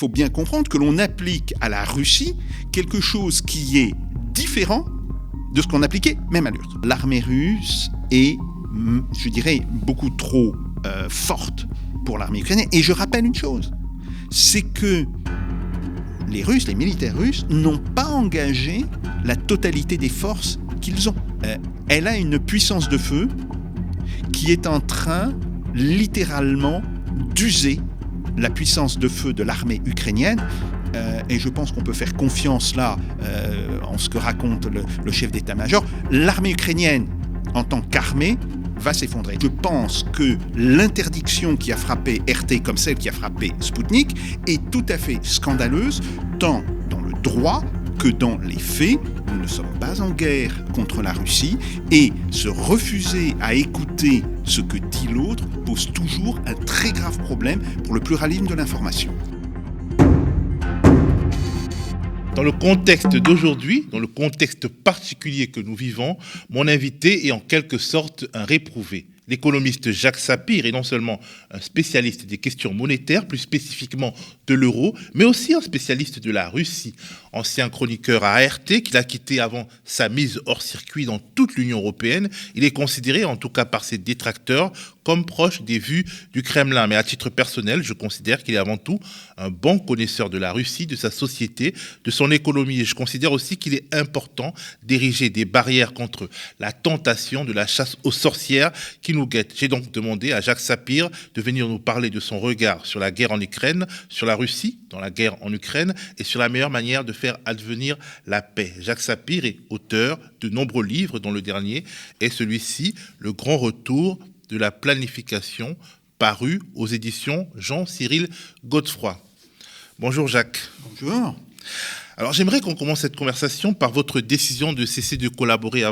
faut bien comprendre que l'on applique à la Russie quelque chose qui est différent de ce qu'on appliquait même à l'URSS. L'armée russe est, je dirais, beaucoup trop euh, forte pour l'armée ukrainienne. Et je rappelle une chose, c'est que les Russes, les militaires russes, n'ont pas engagé la totalité des forces qu'ils ont. Euh, elle a une puissance de feu qui est en train littéralement d'user la puissance de feu de l'armée ukrainienne. Euh, et je pense qu'on peut faire confiance là euh, en ce que raconte le, le chef d'état-major. L'armée ukrainienne, en tant qu'armée, va s'effondrer. Je pense que l'interdiction qui a frappé RT comme celle qui a frappé Sputnik est tout à fait scandaleuse, tant dans le droit que dans les faits, nous ne sommes pas en guerre contre la Russie et se refuser à écouter ce que dit l'autre pose toujours un très grave problème pour le pluralisme de l'information. Dans le contexte d'aujourd'hui, dans le contexte particulier que nous vivons, mon invité est en quelque sorte un réprouvé. L'économiste Jacques Sapir est non seulement un spécialiste des questions monétaires, plus spécifiquement de l'euro, mais aussi un spécialiste de la Russie. Ancien chroniqueur à ART, qu'il a quitté avant sa mise hors circuit dans toute l'Union européenne, il est considéré, en tout cas par ses détracteurs, comme proche des vues du Kremlin. Mais à titre personnel, je considère qu'il est avant tout un bon connaisseur de la Russie, de sa société, de son économie. Et je considère aussi qu'il est important d'ériger des barrières contre la tentation de la chasse aux sorcières qui nous guette. J'ai donc demandé à Jacques Sapir de venir nous parler de son regard sur la guerre en Ukraine, sur la Russie dans la guerre en Ukraine et sur la meilleure manière de faire advenir la paix. Jacques Sapir est auteur de nombreux livres, dont le dernier est celui-ci, Le grand retour de la planification, paru aux éditions Jean-Cyril Godefroy. Bonjour Jacques. Bonjour. Alors j'aimerais qu'on commence cette conversation par votre décision de cesser de collaborer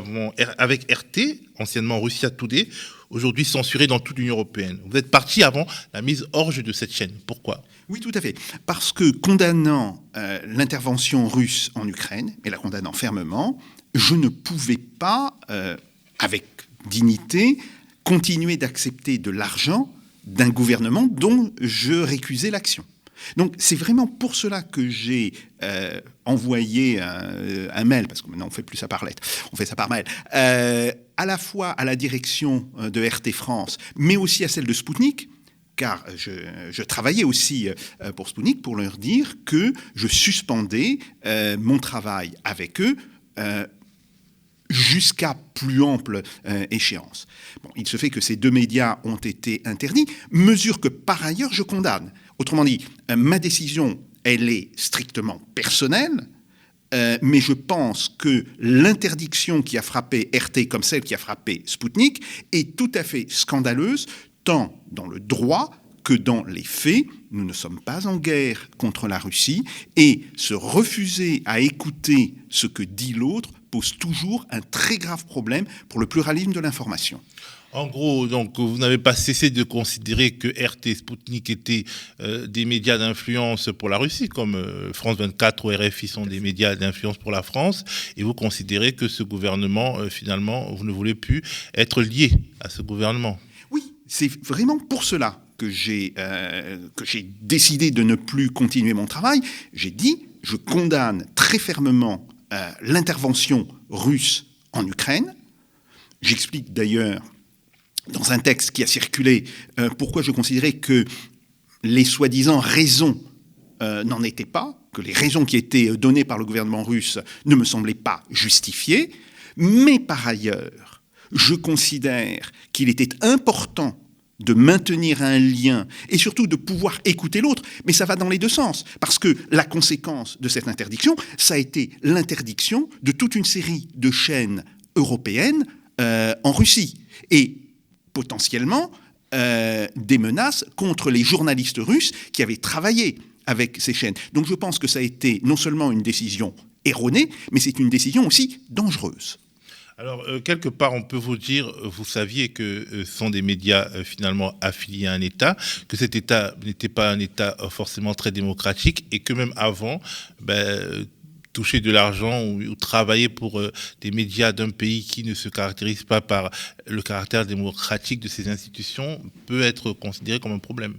avec RT, anciennement Russia Today, aujourd'hui censurée dans toute l'Union européenne. Vous êtes parti avant la mise hors de cette chaîne. Pourquoi? Oui, tout à fait. Parce que condamnant euh, l'intervention russe en Ukraine, et la condamnant fermement, je ne pouvais pas, euh, avec dignité, continuer d'accepter de l'argent d'un gouvernement dont je récusais l'action. Donc c'est vraiment pour cela que j'ai euh, envoyé un, mail, parce que maintenant on fait plus ça par lettre, on fait ça par mail, à la fois à la direction euh, de RT France, mais aussi à celle de Spoutnik, car je, je, travaillais aussi pour Spoutnik pour leur dire que je suspendais mon travail avec eux jusqu'à plus ample euh, échéance. Il se fait que ces deux médias ont été interdits, mesure que par ailleurs je condamne. Autrement dit, euh, ma décision, elle est strictement personnelle, euh, mais je pense que l'interdiction qui a frappé RT comme celle qui a frappé Sputnik est tout à fait scandaleuse, tant dans le droit que dans les faits, nous ne sommes pas en guerre contre la Russie, et se refuser à écouter ce que dit l'autre pose toujours un très grave problème pour le pluralisme de l'information. En gros, donc, vous n'avez pas cessé de considérer que RT Sputnik étaient euh, des médias d'influence pour la Russie, comme euh, France 24 ou RFI sont des médias d'influence pour la France, et vous considérez que ce gouvernement, euh, finalement, vous ne voulez plus être lié à ce gouvernement. Oui, c'est vraiment pour cela que j'ai décidé de ne plus continuer mon travail. J'ai dit, je condamne très fermement l'intervention russe en Ukraine. J'explique d'ailleurs dans un texte qui a circulé euh, pourquoi je considérais que les soi-disant raisons euh, n'en étaient pas, que les raisons qui étaient données par le gouvernement russe ne me semblaient pas justifiées, mais par ailleurs, je considère qu'il était important de maintenir un lien et surtout de pouvoir écouter l'autre. Mais ça va dans les deux sens, parce que la conséquence de cette interdiction, ça a été l'interdiction de toute une série de chaînes européennes euh, en Russie. Et potentiellement euh, des menaces contre les journalistes russes qui avaient travaillé avec ces chaînes. Donc je pense que ça a été non seulement une décision erronée, mais c'est une décision aussi dangereuse. Alors, euh, quelque part, on peut vous dire, euh, vous saviez que ce sont des médias finalement affiliés à un État, que cet État n'était pas un État forcément très démocratique et que même avant, ben, toucher de l'argent ou, travailler pour des médias d'un pays qui ne se caractérise pas par le caractère démocratique de ses institutions peut être considéré comme un problème.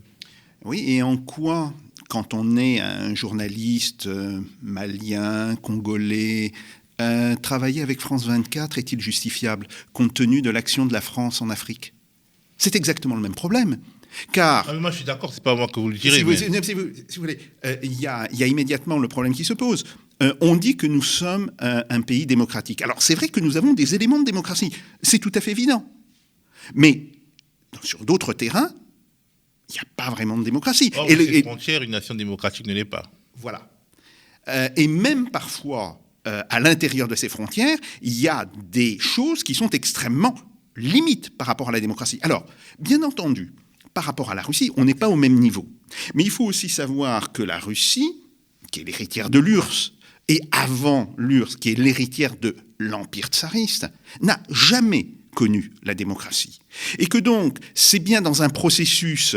Oui, et en quoi quand on est un journaliste euh, malien, congolais, euh, travailler avec France 24 est-il justifiable compte tenu de l'action de la France en Afrique? C'est exactement le même problème. Car. Ah, moi, je suis d'accord, c'est pas moi que vous le direz. Si vous, voulez, euh, il y, a immédiatement le problème qui se pose. On dit que nous sommes un pays démocratique. Alors, c'est vrai que nous avons des éléments de démocratie. C'est tout à fait évident. Mais sur d'autres terrains, il n'y a pas vraiment de démocratie. et les frontières, une nation démocratique ne l'est pas. Voilà. Euh, et même parfois, euh, à l'intérieur de ces frontières, il y a des choses qui sont extrêmement limites par rapport à la démocratie. Alors, bien entendu, par rapport à la Russie, on n'est pas au même niveau. Mais il faut aussi savoir que la Russie, qui est l'héritière de l'URSS, et avant l'URSS, qui est l'héritière de l'Empire tsariste, n'a jamais connu la démocratie. Et que donc, c'est bien dans un processus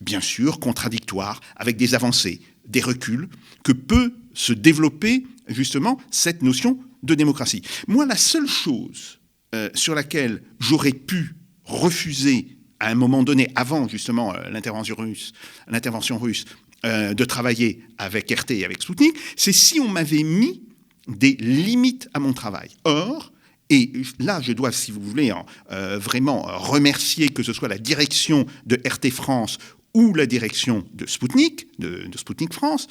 bien sûr contradictoire, avec des avancées, des reculs, que peut se développer justement cette notion de démocratie. Moi, la seule chose euh, sur laquelle j'aurais pu refuser à un moment donné, avant justement euh, l'intervention russe, l'intervention russe, euh, de travailler avec RT et avec Sputnik, c'est si on m'avait mis des limites à mon travail. Or, et là, je dois, si vous voulez, vraiment remercier que ce soit la direction de RT France ou la direction de Sputnik, de, Sputnik France,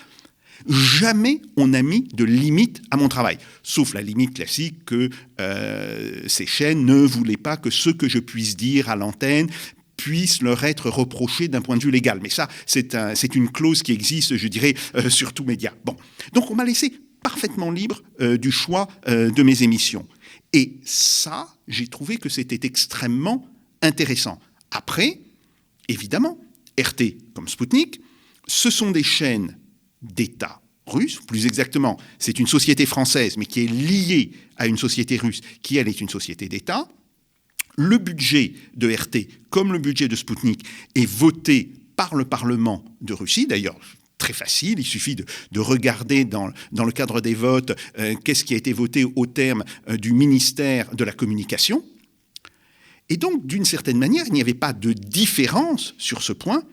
jamais on n'a mis de limite à mon travail, sauf la limite classique que euh, ces chaînes ne voulaient pas que ce que je puisse dire à l'antenne puisse leur être reproché d'un point de vue légal. Mais ça, c'est un, une clause qui existe, je dirais, euh, sur tous médias. Bon, donc on m'a laissé parfaitement libre euh, du choix de mes émissions. Et ça, j'ai trouvé que c'était extrêmement intéressant. Après, évidemment, RT comme Sputnik, ce sont des chaînes d'État russe, plus exactement, c'est une société française, mais qui est liée à une société russe, qui elle est une société d'État. Le budget de RT, comme le budget de Sputnik, est voté par le Parlement de Russie, d'ailleurs très facile, il suffit de, regarder dans, dans, le cadre des votes euh, qu'est-ce qui a été voté au terme euh, du ministère de la Communication. Et donc, d'une certaine manière, il n'y avait pas de différence sur ce point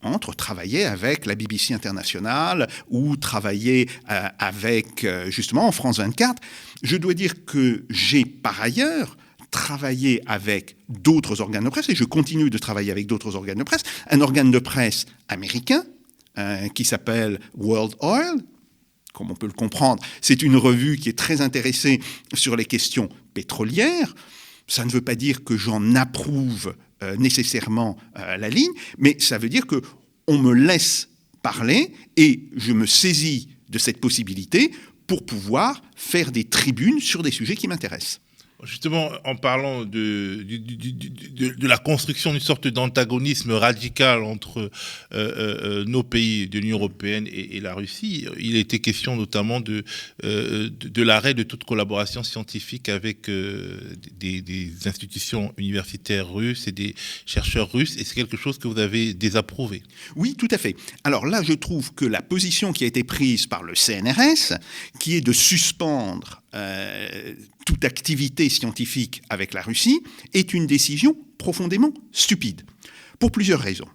entre travailler avec la BBC internationale ou travailler euh, avec, justement, en France 24. Je dois dire que j'ai par ailleurs travaillé avec d'autres organes de presse, et je continue de travailler avec d'autres organes de presse, un organe de presse américain euh, qui s'appelle World Oil, comme on peut le comprendre, c'est une revue qui est très intéressée sur les questions pétrolières. Ça ne veut pas dire que j'en approuve euh, nécessairement euh, la ligne, mais ça veut dire que on me laisse parler et je me saisis de cette possibilité pour pouvoir faire des tribunes sur des sujets qui m'intéressent. Justement, en parlant de, la construction d'une sorte d'antagonisme radical entre euh, euh, euh, nos pays de l'Union européenne et, la Russie, il était question notamment de, l'arrêt de toute collaboration scientifique avec des, institutions universitaires russes et des chercheurs russes, et c'est quelque chose que vous avez désapprouvé. Oui, tout à fait. Alors là, je trouve que la position qui a été prise par le CNRS, qui est de suspendre euh, toute activité scientifique avec la Russie est une décision profondément stupide, pour plusieurs raisons.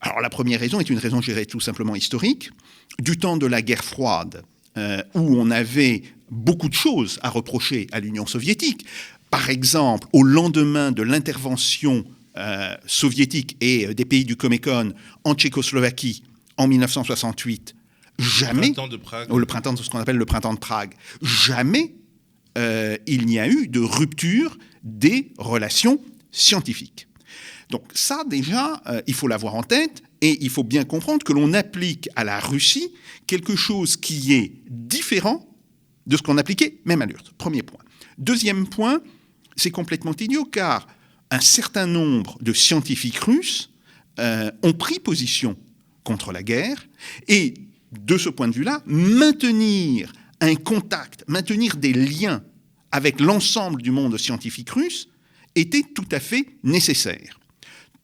Alors la première raison est une raison, je dirais, tout simplement historique. Du temps de la guerre froide, euh, où on avait beaucoup de choses à reprocher à l'Union soviétique, par exemple au lendemain de l'intervention euh, soviétique et des pays du Comecon en Tchécoslovaquie en 1968, jamais, le printemps de Prague, le printemps de ce qu'on appelle le printemps de Prague, jamais euh, il n'y a eu de rupture des relations scientifiques. Donc ça déjà, euh, il faut l'avoir en tête et il faut bien comprendre que l'on applique à la Russie quelque chose qui est différent de ce qu'on appliquait même à l'URSS. Premier point. Deuxième point, c'est complètement idiot car un certain nombre de scientifiques russes euh, ont pris position contre la guerre et de ce point de vue-là, maintenir un contact, maintenir des liens avec l'ensemble du monde scientifique russe était tout à fait nécessaire.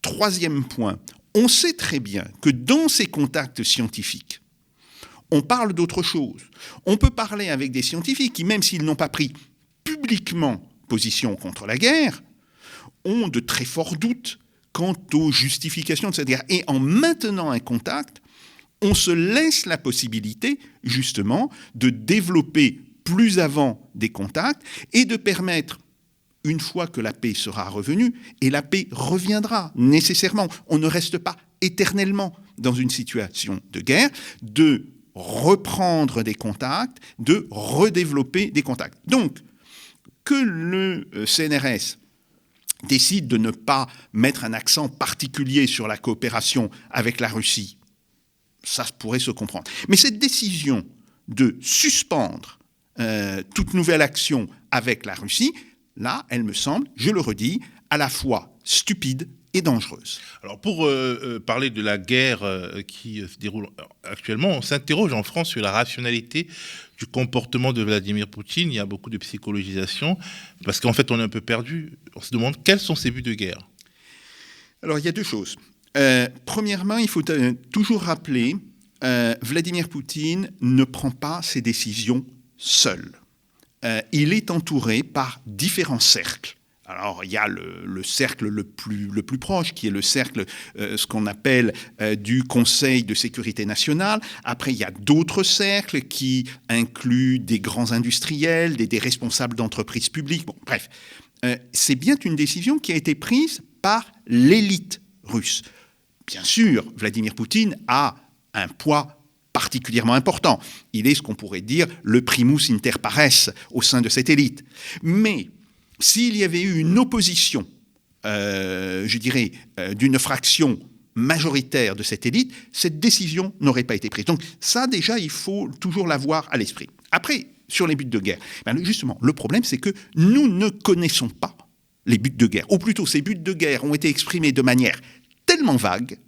Troisième point, on sait très bien que dans ces contacts scientifiques, on parle d'autre chose. On peut parler avec des scientifiques qui, même s'ils n'ont pas pris publiquement position contre la guerre, ont de très forts doutes quant aux justifications de cette guerre. Et en maintenant un contact, on se laisse la possibilité, justement, de développer plus avant des contacts et de permettre, une fois que la paix sera revenue, et la paix reviendra nécessairement, on ne reste pas éternellement dans une situation de guerre, de reprendre des contacts, de redévelopper des contacts. Donc, que le euh, CNRS décide de ne pas mettre un accent particulier sur la coopération avec la Russie, ça pourrait se comprendre. Mais cette décision de suspendre euh, toute nouvelle action avec la Russie, là, elle me semble, je le redis, à la fois stupide et dangereuse. Alors pour euh, euh, parler de la guerre qui se déroule actuellement, on s'interroge en France sur la rationalité du comportement de Vladimir Poutine. Il y a beaucoup de psychologisation parce qu'en fait on est un peu perdu. On se demande quels sont ses buts de guerre. Alors il y a deux choses. Premièrement, il faut toujours rappeler Vladimir Poutine ne prend pas ses décisions seul. Euh, il est entouré par différents cercles. Alors, il y a le, cercle le plus, le plus, proche, qui est le cercle, euh, ce qu'on appelle euh, du Conseil de sécurité nationale. Après, il y a d'autres cercles qui incluent des grands industriels, des, responsables d'entreprises publiques. Bref, c'est bien une décision qui a été prise par l'élite russe. Bien sûr, Vladimir Poutine a un poids particulièrement important. Il est ce qu'on pourrait dire le primus inter pares au sein de cette élite. Mais s'il y avait eu une opposition, euh, je dirais, euh, d'une fraction majoritaire de cette élite, cette décision n'aurait pas été prise. Donc ça, déjà, il faut toujours l'avoir à l'esprit. Après, sur les buts de guerre, ben, justement, le problème, c'est que nous ne connaissons pas les buts de guerre. Ou plutôt, ces buts de guerre ont été exprimés de manière tellement vague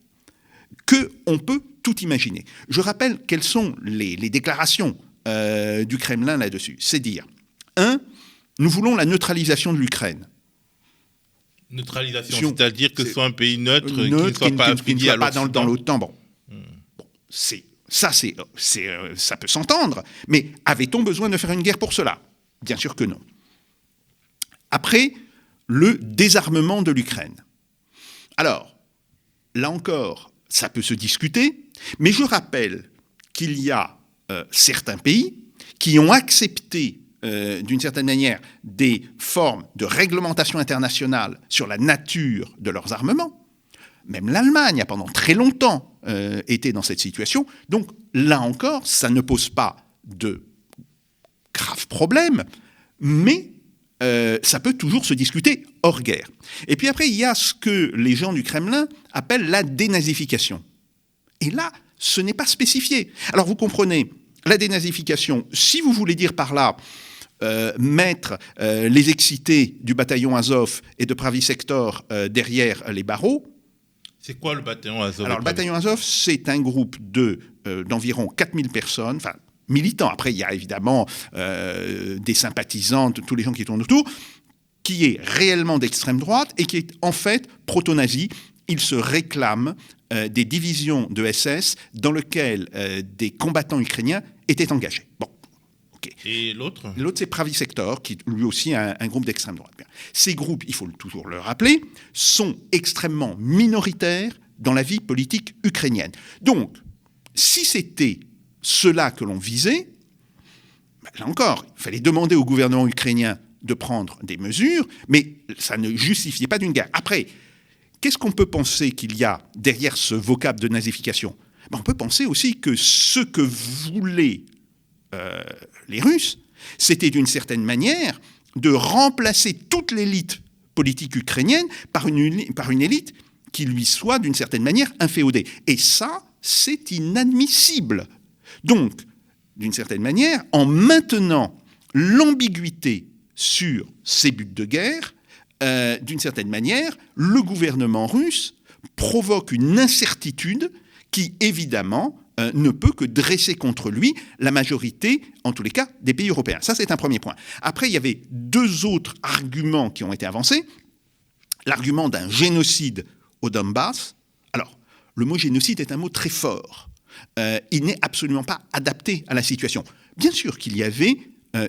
qu'on peut tout imaginer. Je rappelle quelles sont les, déclarations euh, du Kremlin là-dessus. C'est dire, un, nous voulons la neutralisation de l'Ukraine. Neutralisation, c'est-à-dire que ce soit un pays neutre, qui ne soit pas, dans, l'OTAN. Bon, hmm. bon c'est ça, c'est, euh, ça peut s'entendre. Mais avait-on besoin de faire une guerre pour cela? Bien sûr que non. Après, le désarmement de l'Ukraine. Alors, là encore, ça peut se discuter, mais je rappelle qu'il y a euh, certains pays qui ont accepté euh, d'une certaine manière des formes de réglementation internationale sur la nature de leurs armements. Même l'Allemagne a pendant très longtemps euh, été dans cette situation. Donc là encore, ça ne pose pas de graves problèmes, mais ça peut toujours se discuter hors guerre. Et puis après, il y a ce que les gens du Kremlin appellent la dénazification. Et là, ce n'est pas spécifié. Alors vous comprenez, la dénazification, si vous voulez dire par là euh, mettre euh, les excités du bataillon Azov et de Pravi Sector euh, derrière les barreaux. C'est quoi le bataillon Azov Alors le bataillon Azov, c'est un groupe de, d'environ 4000 personnes, enfin militants. Après, il y a évidemment des sympathisants, tous les gens qui tournent autour, qui est réellement d'extrême droite et qui est en fait proto-nazi. Il se réclame euh, des divisions de SS dans lesquelles euh, des combattants ukrainiens étaient engagés. Bon. Et l'autre? L'autre, c'est Pravi Sector, qui lui aussi un, un groupe d'extrême droite. Ces groupes, il faut toujours le rappeler, sont extrêmement minoritaires dans la vie politique ukrainienne. Donc, si c'était cela que l'on visait, ben là encore, il fallait demander au gouvernement ukrainien de prendre des mesures, mais ça ne justifiait pas d'une guerre. Après, Qu'est-ce qu'on peut penser qu'il y a derrière ce vocable de nazification? Ben, On peut penser aussi que ce que voulaient euh, les Russes, c'était d'une certaine manière de remplacer toute l'élite politique ukrainienne par une, par une élite qui lui soit d'une certaine manière inféodée. Et ça, c'est inadmissible. Donc, d'une certaine manière, en maintenant l'ambiguïté sur ces buts de guerre, euh, d'une certaine manière, le gouvernement russe provoque une incertitude qui, évidemment, euh, ne peut que dresser contre lui la majorité, en tous les cas, des pays européens. Ça, c'est un premier point. Après, il y avait deux autres arguments qui ont été avancés. L'argument d'un génocide au Donbass. Alors, le mot génocide est un mot très fort. Euh, il n'est absolument pas adapté à la situation. Bien sûr qu'il y avait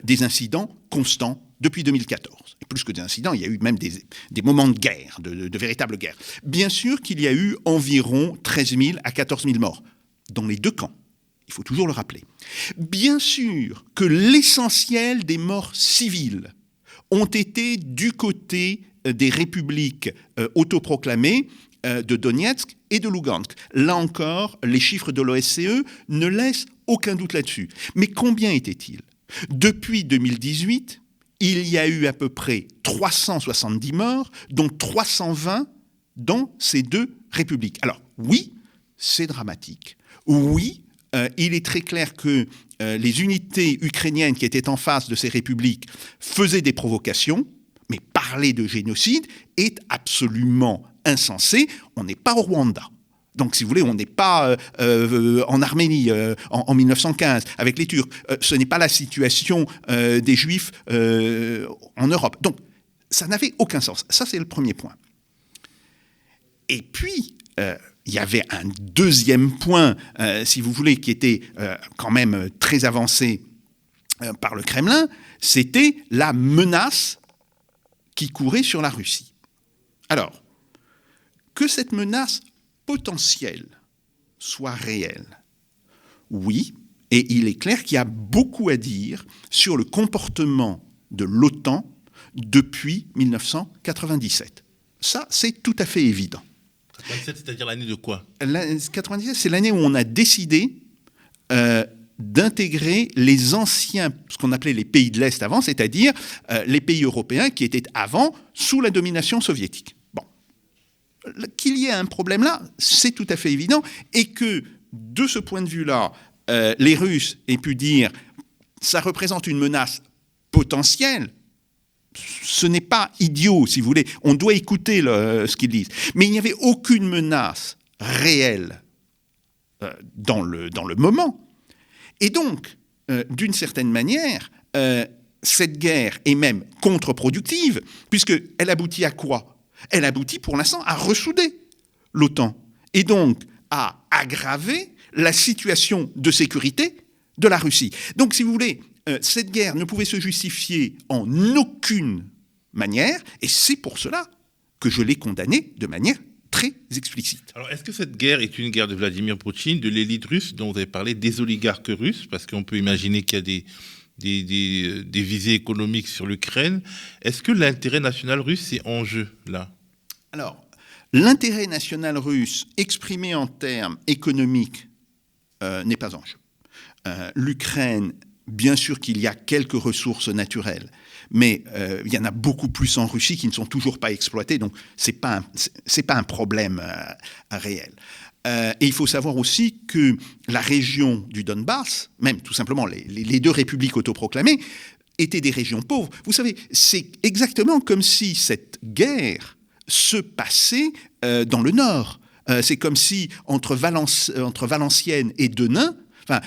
des incidents constants depuis 2014. Et plus que des incidents, il y a eu même des, moments de guerre, de, de, véritables guerres. Bien sûr qu'il y a eu environ 13 000 à 14 000 morts. dans les deux camps. Il faut toujours le rappeler. Bien sûr que l'essentiel des morts civiles ont été du côté euh, des républiques euh, autoproclamées euh, de Donetsk et de Lugansk. Là encore, les chiffres de l'OSCE ne laissent aucun doute là-dessus. Mais combien était-il Depuis 2018, il y a eu à peu près 370 morts, dont 320 dans ces deux républiques. Alors oui, c'est dramatique. Oui, il est très clair que les unités ukrainiennes qui étaient en face de ces républiques faisaient des provocations, mais parler de génocide est absolument insensé. On n'est pas au Rwanda. Donc, si vous voulez, on n'est pas euh, euh, en Arménie euh, en, 1915 avec les Turcs. ce n'est pas la situation des Juifs en Europe. Donc, ça n'avait aucun sens. Ça, c'est le premier point. Et puis, il y avait un deuxième point, si vous voulez, qui était quand même très avancé par le Kremlin, c'était la menace qui courait sur la Russie. Alors, que cette menace potentielle soit réelle, oui, et il est clair qu'il y a beaucoup à dire sur le comportement de l'OTAN depuis 1997. Ça, c'est tout à fait évident. 97, c'est-à-dire l'année de quoi? 97, c'est l'année où on a décidé euh, d'intégrer les anciens, ce qu'on appelait les pays de l'Est avant, c'est-à-dire euh, les pays européens qui étaient avant sous la domination soviétique. Qu'il y ait un problème là, c'est tout à fait évident, et que de ce point de vue-là, euh, les Russes aient pu dire ça représente une menace potentielle, ce n'est pas idiot, si vous voulez. On doit écouter ce qu'ils disent. Mais il n'y avait aucune menace réelle euh, dans, le, moment. Et donc, euh, d'une certaine manière, cette guerre est même contre-productive, puisqu'elle aboutit à quoi? Elle aboutit pour l'instant à ressouder l'OTAN, et donc à aggraver la situation de sécurité de la Russie. Donc, si vous voulez, euh, cette guerre ne pouvait se justifier en aucune manière, et c'est pour cela que je l'ai condamnée de manière très explicite. Alors, est-ce que cette guerre est une guerre de Vladimir Poutine, de l'élite russe dont vous avez parlé, des oligarques russes? Parce qu'on peut imaginer qu'il y a des, des, des, visées économiques sur l'Ukraine. Est-ce que l'intérêt national russe est en jeu, là? Alors, l'intérêt national russe exprimé en termes économiques euh, n'est pas en jeu. Euh, L'Ukraine, bien sûr qu'il y a quelques ressources naturelles, mais euh, il y en a beaucoup plus en Russie qui ne sont toujours pas exploitées, donc ce n'est pas, pas un problème euh, réel. Euh, et il faut savoir aussi que la région du Donbass, même tout simplement les, deux républiques autoproclamées, étaient des régions pauvres. Vous savez, c'est exactement comme si cette guerre se passait dans le nord. c'est comme si entre, Valence, entre Valenciennes et Denain,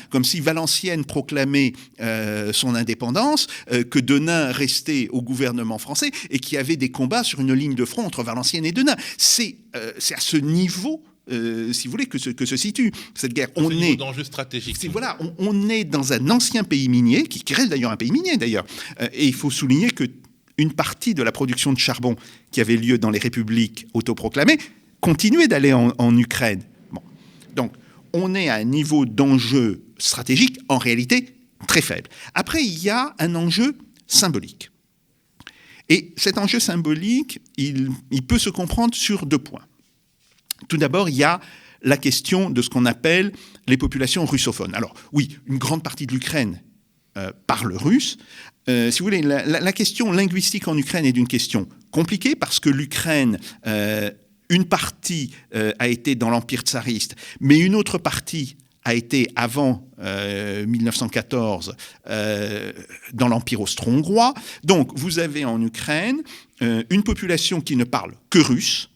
comme si Valenciennes proclamait euh, son indépendance, euh, que Denain restait au gouvernement français et qu'il y avait des combats sur une ligne de front entre Valenciennes et Denain. C'est euh, à ce niveau si vous voulez, que se, que se situe cette guerre. On est stratégique. Voilà, on, est dans un ancien pays minier, qui, reste d'ailleurs un pays minier d'ailleurs. et il faut souligner que une partie de la production de charbon qui avait lieu dans les républiques autoproclamées continuait d'aller en, en, Ukraine. Bon. Donc, on est à un niveau d'enjeu stratégique en réalité très faible. Après, il y a un enjeu symbolique. Et cet enjeu symbolique, il, peut se comprendre sur deux points. Tout d'abord, il y a la question de ce qu'on appelle les populations russophones. Alors oui, une grande partie de l'Ukraine euh, parle russe. Euh, si vous voulez, la, question linguistique en Ukraine est une question compliquée parce que l'Ukraine euh, une partie a été dans l'Empire tsariste, mais une autre partie a été avant 1914 euh, euh, dans l'Empire austro-hongrois. Donc vous avez en Ukraine une population qui ne parle que russe,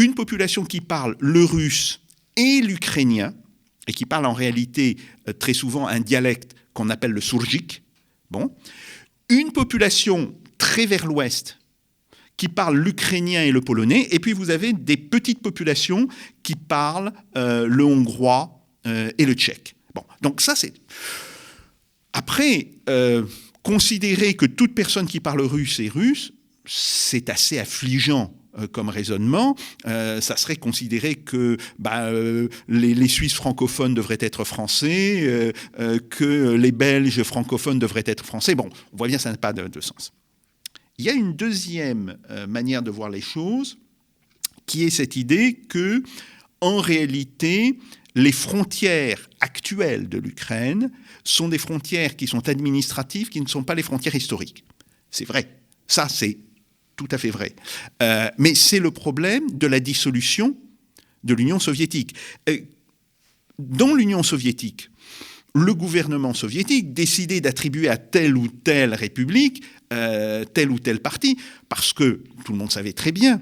une population qui parle le russe et l'ukrainien, et qui parle en réalité très souvent un dialecte qu'on appelle le sourgik. Bon. Une population très vers l'ouest qui parlent l'ukrainien et le polonais, et puis vous avez des petites populations qui parlent euh, le hongrois euh, et le tchèque. Donc c'est... Après, euh, considérer que toute personne qui parle russe est russe, c'est assez affligeant euh, comme raisonnement, euh, ça serait considéré que bah, euh, les, les, Suisses francophones devraient être français, que les Belges francophones devraient être français. Bon, on voit bien que ça n'a pas de, de, sens. Il y a une deuxième manière de voir les choses, qui est cette idée que, en réalité, les frontières actuelles de l'Ukraine sont des frontières qui sont administratives, qui ne sont pas les frontières historiques. C'est vrai. Ça, c'est tout à fait vrai. Euh, mais c'est le problème de la dissolution de l'Union soviétique. Euh, dans l'Union soviétique, le gouvernement soviétique décidait d'attribuer à telle ou telle république euh, tel ou tel parti, parce que tout le monde savait très bien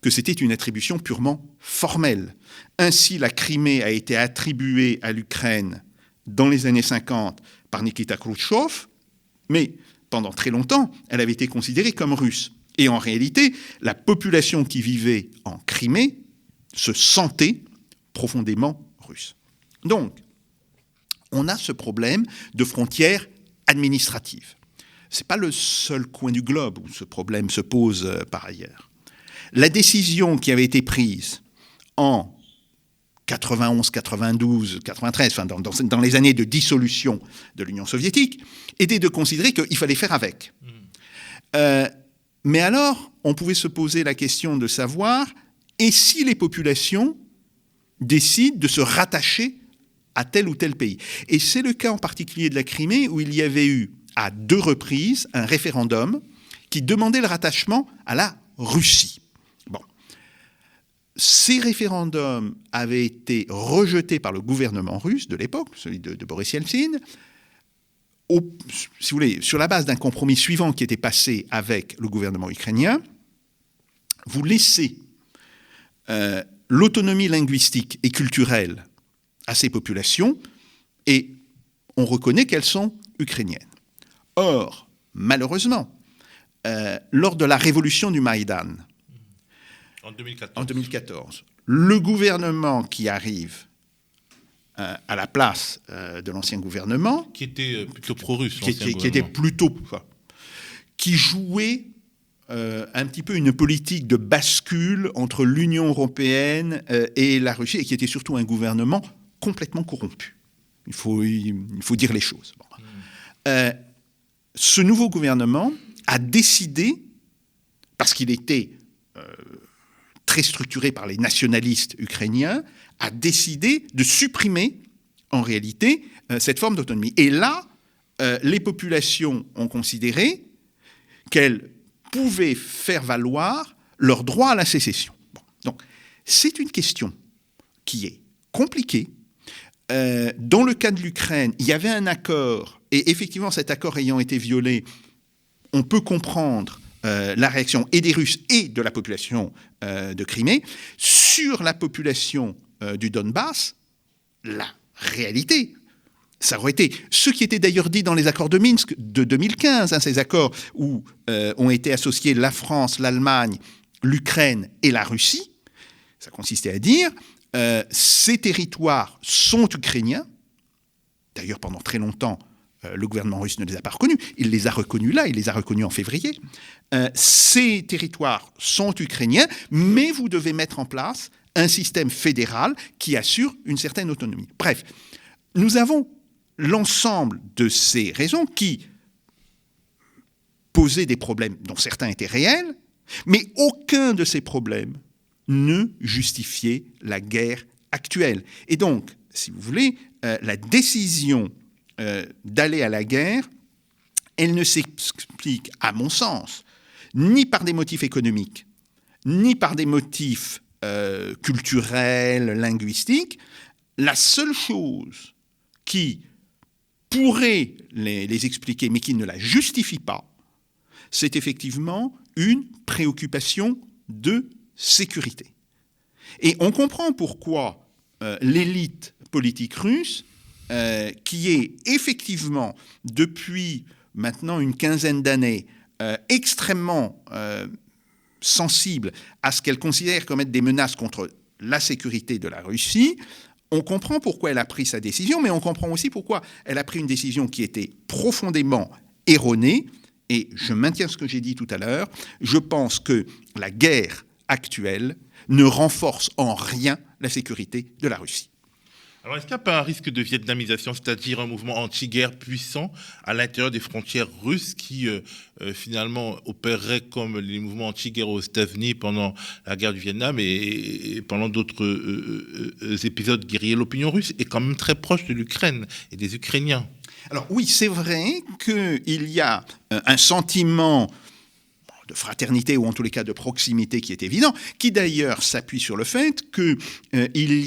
que c'était une attribution purement formelle. Ainsi, la Crimée a été attribuée à l'Ukraine dans les années 50 par Nikita Khrouchtchev, mais pendant très longtemps, elle avait été considérée comme russe. Et en réalité, la population qui vivait en Crimée se sentait profondément russe. Donc, on a ce problème de frontières administratives. Ce n'est pas le seul coin du globe où ce problème se pose euh, par ailleurs. La décision qui avait été prise en 91, 92, 93, enfin dans, dans, dans les années de dissolution de l'Union soviétique, était de considérer qu'il fallait faire avec. Mmh. Euh, mais alors, on pouvait se poser la question de savoir, et si les populations décident de se rattacher à tel ou tel pays? Et c'est le cas en particulier de la Crimée, où il y avait eu à deux reprises un référendum qui demandait le rattachement à la Russie. Bon. Ces référendums avaient été rejetés par le gouvernement russe de l'époque, celui de, de Boris Yeltsin, au, si vous voulez, sur la base d'un compromis suivant qui était passé avec le gouvernement ukrainien, vous laissez euh, l'autonomie linguistique et culturelle à ces populations et on reconnaît qu'elles sont ukrainiennes. Or, malheureusement, euh, lors de la révolution du Maïdan, en 2014. en 2014, le gouvernement qui arrive euh, à la place euh, de l'ancien gouvernement. Qui était euh, plutôt pro-russe. Qui, qui, qui, était plutôt. Enfin, qui jouait euh, un petit peu une politique de bascule entre l'Union européenne et la Russie, et qui était surtout un gouvernement complètement corrompu. Il faut, il faut dire les choses. Bon. Mmh. Euh, ce nouveau gouvernement a décidé, parce qu'il était très structuré par les nationalistes ukrainiens, a décidé de supprimer, en réalité, euh, cette forme d'autonomie. Et là, euh, les populations ont considéré qu'elles pouvaient faire valoir leur droit à la sécession. Donc, c'est une question qui est compliquée. Euh, dans le cas de l'Ukraine, il y avait un accord, et effectivement, cet accord ayant été violé, on peut comprendre la réaction et des Russes et de la population de Crimée. Sur la population euh, du Donbass, la réalité, ça aurait été ce qui était d'ailleurs dit dans les accords de Minsk de 2015, hein, ces accords où euh, ont été associés la France, l'Allemagne, l'Ukraine et la Russie. Ça consistait à dire euh, ces territoires sont ukrainiens. D'ailleurs, pendant très longtemps, le gouvernement russe ne les a pas reconnus. Il les a reconnus là, il les a reconnus en février. Ces territoires sont ukrainiens, mais vous devez mettre en place un système fédéral qui assure une certaine autonomie. Bref, nous avons l'ensemble de ces raisons qui posaient des problèmes dont certains étaient réels, mais aucun de ces problèmes ne justifiait la guerre actuelle. Et donc, si vous voulez, euh, la décision euh, d'aller à la guerre, elle ne s'explique, à mon sens, ni par des motifs économiques, ni par des motifs euh, culturels, linguistiques. La seule chose qui pourrait les, expliquer, mais qui ne la justifie pas, c'est effectivement une préoccupation de sécurité. Et on comprend pourquoi euh, l'élite politique russe euh, qui est effectivement, depuis maintenant une quinzaine d'années, extrêmement sensible à ce qu'elle considère comme être des menaces contre la sécurité de la Russie, on comprend pourquoi elle a pris sa décision, mais on comprend aussi pourquoi elle a pris une décision qui était profondément erronée. Et je maintiens ce que j'ai dit tout à l'heure. Je pense que la guerre actuelle ne renforce en rien la sécurité de la Russie. Alors, est-ce qu'il n'y a pas un risque de vietnamisation, c'est-à-dire un mouvement anti-guerre puissant à l'intérieur des frontières russes qui, euh, euh, finalement, opérerait comme les mouvements anti-guerre aux États-Unis pendant la guerre du Vietnam et, pendant d'autres euh, épisodes guerriers L'opinion russe est quand même très proche de l'Ukraine et des Ukrainiens? Alors oui, c'est vrai qu'il y a un sentiment de fraternité ou en tous les cas de proximité qui est évident, qui d'ailleurs s'appuie sur le fait qu'il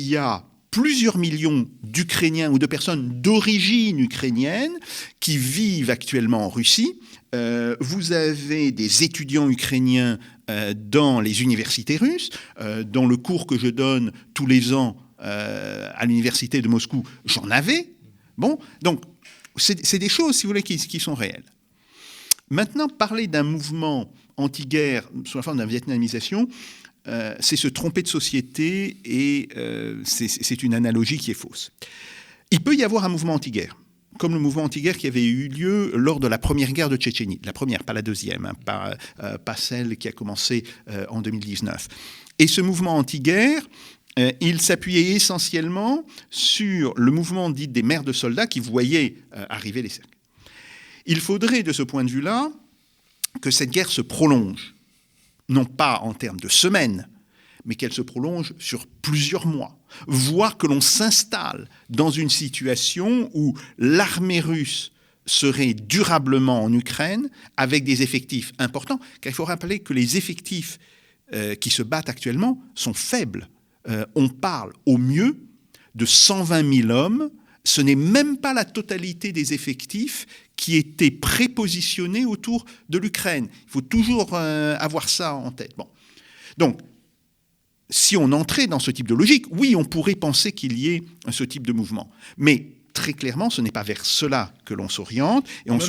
y a plusieurs millions d'Ukrainiens ou de personnes d'origine ukrainienne qui vivent actuellement en Russie. Euh, vous avez des étudiants ukrainiens euh, dans les universités russes. Euh, dans le cours que je donne tous les ans à l'université de Moscou, j'en avais. Bon, donc c'est des choses, si vous voulez, qui, qui sont réelles. Maintenant, parler d'un mouvement anti-guerre sous la forme d'une vietnamisation, euh, c'est se tromper de société et euh, c'est une analogie qui est fausse. Il peut y avoir un mouvement anti-guerre, comme le mouvement anti-guerre qui avait eu lieu lors de la première guerre de Tchétchénie, la première, pas la deuxième, hein, euh, pas, celle qui a commencé en 2019. Et ce mouvement anti-guerre, il s'appuyait essentiellement sur le mouvement dit des mères de soldats qui voyaient arriver les cercles. Il faudrait, de ce point de vue-là, que cette guerre se prolonge non pas en termes de semaines, mais qu'elle se prolonge sur plusieurs mois, voire que l'on s'installe dans une situation où l'armée russe serait durablement en Ukraine avec des effectifs importants, car il faut rappeler que les effectifs euh, qui se battent actuellement sont faibles. Euh, on parle au mieux de 120 000 hommes, ce n'est même pas la totalité des effectifs qui étaient prépositionnés autour de l'Ukraine. Il faut toujours euh, avoir ça en tête. Bon. Donc, si on entrait dans ce type de logique, oui, on pourrait penser qu'il y ait ce type de mouvement. Mais très clairement, ce n'est pas vers cela que l'on s'oriente. Et on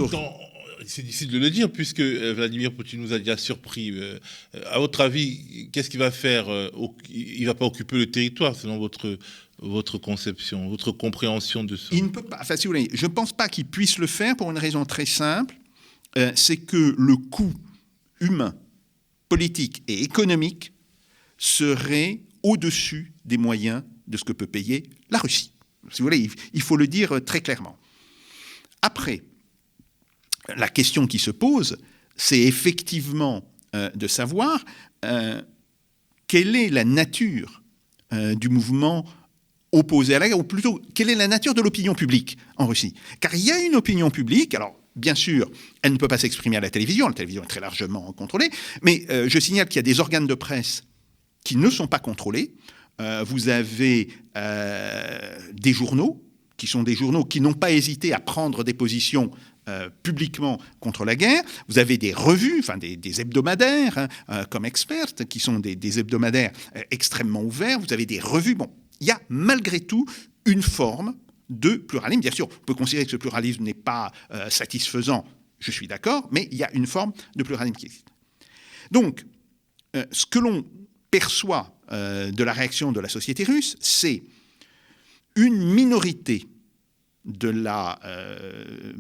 c'est difficile de le dire puisque euh, Vladimir Poutine nous a déjà surpris. Euh, à votre avis, qu'est-ce qu'il va faire Il ne va pas occuper le territoire selon votre votre conception, votre compréhension de ça? Il ne peut pas. Enfin, si vous voulez, je ne pense pas qu'il puisse le faire pour une raison très simple. Euh, c'est que le coût humain, politique et économique serait au-dessus des moyens de ce que peut payer la Russie. Si vous voulez, il faut le dire très clairement. Après, la question qui se pose, c'est effectivement euh, de savoir euh, quelle est la nature du mouvement opposé à la guerre, ou plutôt quelle est la nature de l'opinion publique en Russie. Car il y a une opinion publique, alors bien sûr, elle ne peut pas s'exprimer à la télévision, la télévision est très largement contrôlée, mais euh, je signale qu'il y a des organes de presse qui ne sont pas contrôlés. Euh, vous avez euh, des journaux, qui sont des journaux qui n'ont pas hésité à prendre des positions publiquement contre la guerre. Vous avez des revues, enfin des, hebdomadaires hein, comme Expert, qui sont des, hebdomadaires extrêmement ouverts. Vous avez des revues. Bon, il y a malgré tout une forme de pluralisme. Bien sûr, on peut considérer que ce pluralisme n'est pas euh, satisfaisant, je suis d'accord, mais il y a une forme de pluralisme qui existe. Donc, euh, ce que l'on perçoit euh, de la réaction de la société russe, c'est une minorité de la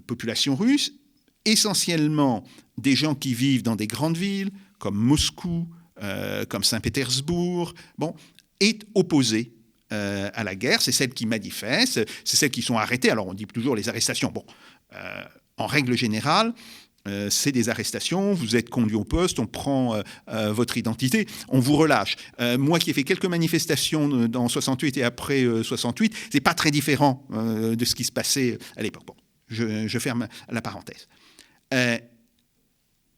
population russe, essentiellement des gens qui vivent dans des grandes villes comme Moscou, comme Saint-Pétersbourg, bon, est opposée euh, à la guerre, c'est celles qui manifestent, c'est celles qui sont arrêtées. Alors on dit toujours les arrestations. Bon, euh, en règle générale, euh, c'est des arrestations, vous êtes conduit au poste, on prend votre identité, on vous relâche. moi qui ai fait quelques manifestations dans 68 et après 68, c'est pas très différent de ce qui se passait à l'époque. Bon, je, ferme la parenthèse.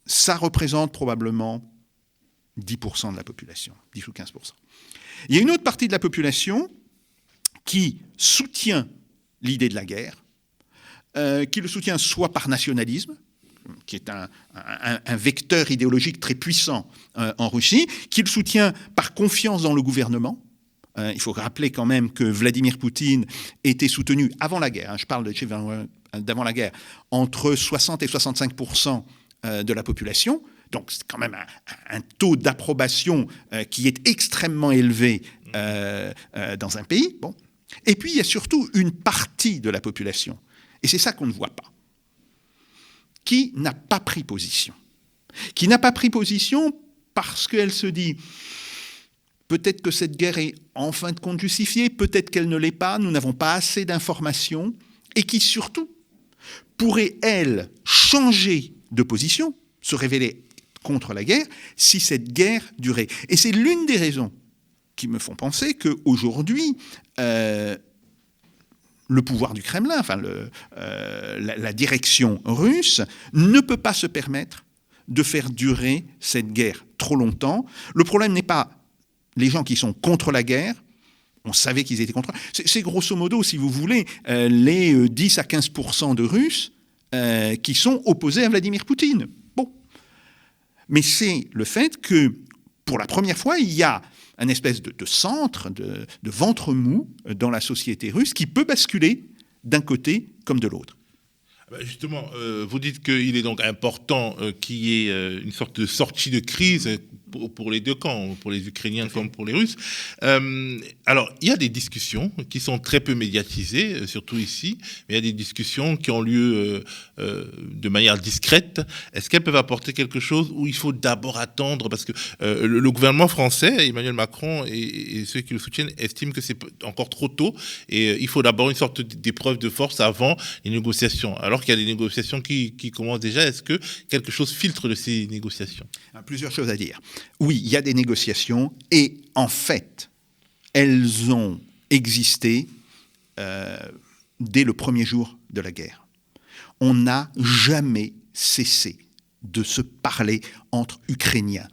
ça représente probablement 10% de la population, 10 ou 15%. Il y a une autre partie de la population qui soutient l'idée de la guerre, euh, qui le soutient soit par nationalisme, qui est un, vecteur idéologique très puissant euh, en Russie, qui le soutient par confiance dans le gouvernement. Euh, il faut rappeler quand même que Vladimir Poutine était soutenu avant la guerre, hein, je parle d'avant la guerre, entre 60 et 65% de la population. Donc c'est quand même un, taux d'approbation euh, qui est extrêmement élevé euh, euh, dans un pays. Et puis il y a surtout une partie de la population, et c'est ça qu'on ne voit pas, qui n'a pas pris position. Qui n'a pas pris position parce qu'elle se dit peut-être que cette guerre est en fin de compte justifiée, peut-être qu'elle ne l'est pas, nous n'avons pas assez d'informations, et qui surtout pourrait, elle, changer de position, se révéler contre la guerre, si cette guerre durait. Et c'est l'une des raisons qui me font penser qu'aujourd'hui, euh, le pouvoir du Kremlin, enfin euh, la, direction russe, ne peut pas se permettre de faire durer cette guerre trop longtemps. Le problème n'est pas les gens qui sont contre la guerre, on savait qu'ils étaient contre. C'est grosso modo, si vous voulez, euh, les 10 à 15% de Russes euh, qui sont opposés à Vladimir Poutine. Bon. Mais c'est le fait que, pour la première fois, il y a un espèce de, centre, de, ventre mou dans la société russe qui peut basculer d'un côté comme de l'autre. Ah bah, justement, euh, vous dites qu'il est donc important euh, qu'il y ait euh, une sorte de sortie de crise pour, pour, les deux camps, pour les Ukrainiens comme pour les Russes. Euh, alors, il y a des discussions qui sont très peu médiatisées, euh, surtout ici, mais il y a des discussions qui ont lieu euh, de manière discrète. Est-ce qu'elles peuvent apporter quelque chose où il faut d'abord attendre? Parce que le, le, gouvernement français, Emmanuel Macron et, et, ceux qui le soutiennent estiment que c'est encore trop tôt et il faut d'abord une sorte d'épreuve de force avant les négociations. Alors qu'il y a des négociations qui, qui commencent déjà, est-ce que quelque chose filtre de ces négociations? Plusieurs choses à dire oui, il y a des négociations et en fait, elles ont existé euh, dès le premier jour de la guerre. On n'a jamais cessé de se parler entre Ukrainiens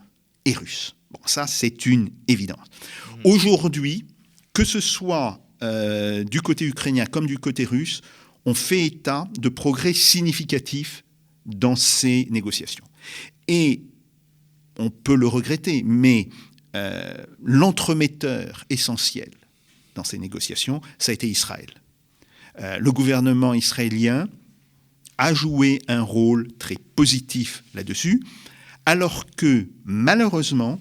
et Russes. Bon, ça, c'est une évidence. Mmh. Aujourd'hui, que ce soit euh, du côté ukrainien comme du côté russe, on fait état de progrès significatifs dans ces négociations. Et on peut le regretter, mais euh, l'entremetteur essentiel dans ces négociations, ça a été Israël. Euh, le gouvernement israélien a joué un rôle très positif là-dessus, alors que malheureusement,